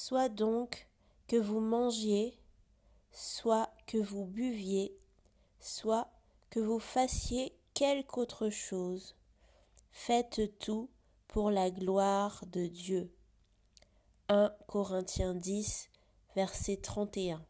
Soit donc que vous mangiez, soit que vous buviez, soit que vous fassiez quelque autre chose, faites tout pour la gloire de Dieu. 1 Corinthiens 10, verset 31.